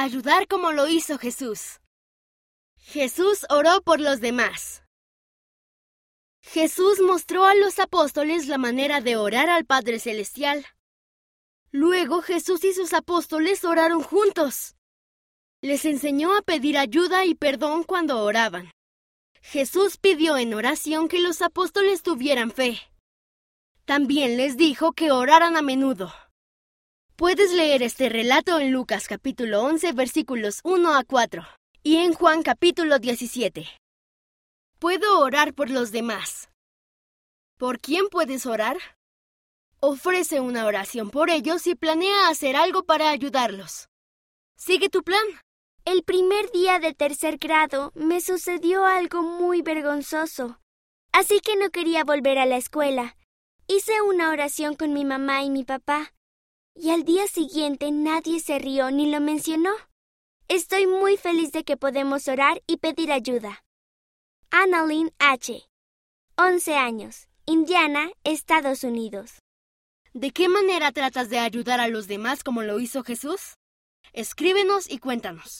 Ayudar como lo hizo Jesús. Jesús oró por los demás. Jesús mostró a los apóstoles la manera de orar al Padre Celestial. Luego Jesús y sus apóstoles oraron juntos. Les enseñó a pedir ayuda y perdón cuando oraban. Jesús pidió en oración que los apóstoles tuvieran fe. También les dijo que oraran a menudo. Puedes leer este relato en Lucas capítulo 11 versículos 1 a 4 y en Juan capítulo 17. Puedo orar por los demás. ¿Por quién puedes orar? Ofrece una oración por ellos y planea hacer algo para ayudarlos. Sigue tu plan. El primer día de tercer grado me sucedió algo muy vergonzoso, así que no quería volver a la escuela. Hice una oración con mi mamá y mi papá, y al día siguiente nadie se rió ni lo mencionó. Estoy muy feliz de que podemos orar y pedir ayuda. Annalyn H. 11 años, Indiana, Estados Unidos. ¿De qué manera tratas de ayudar a los demás como lo hizo Jesús? Escríbenos y cuéntanos.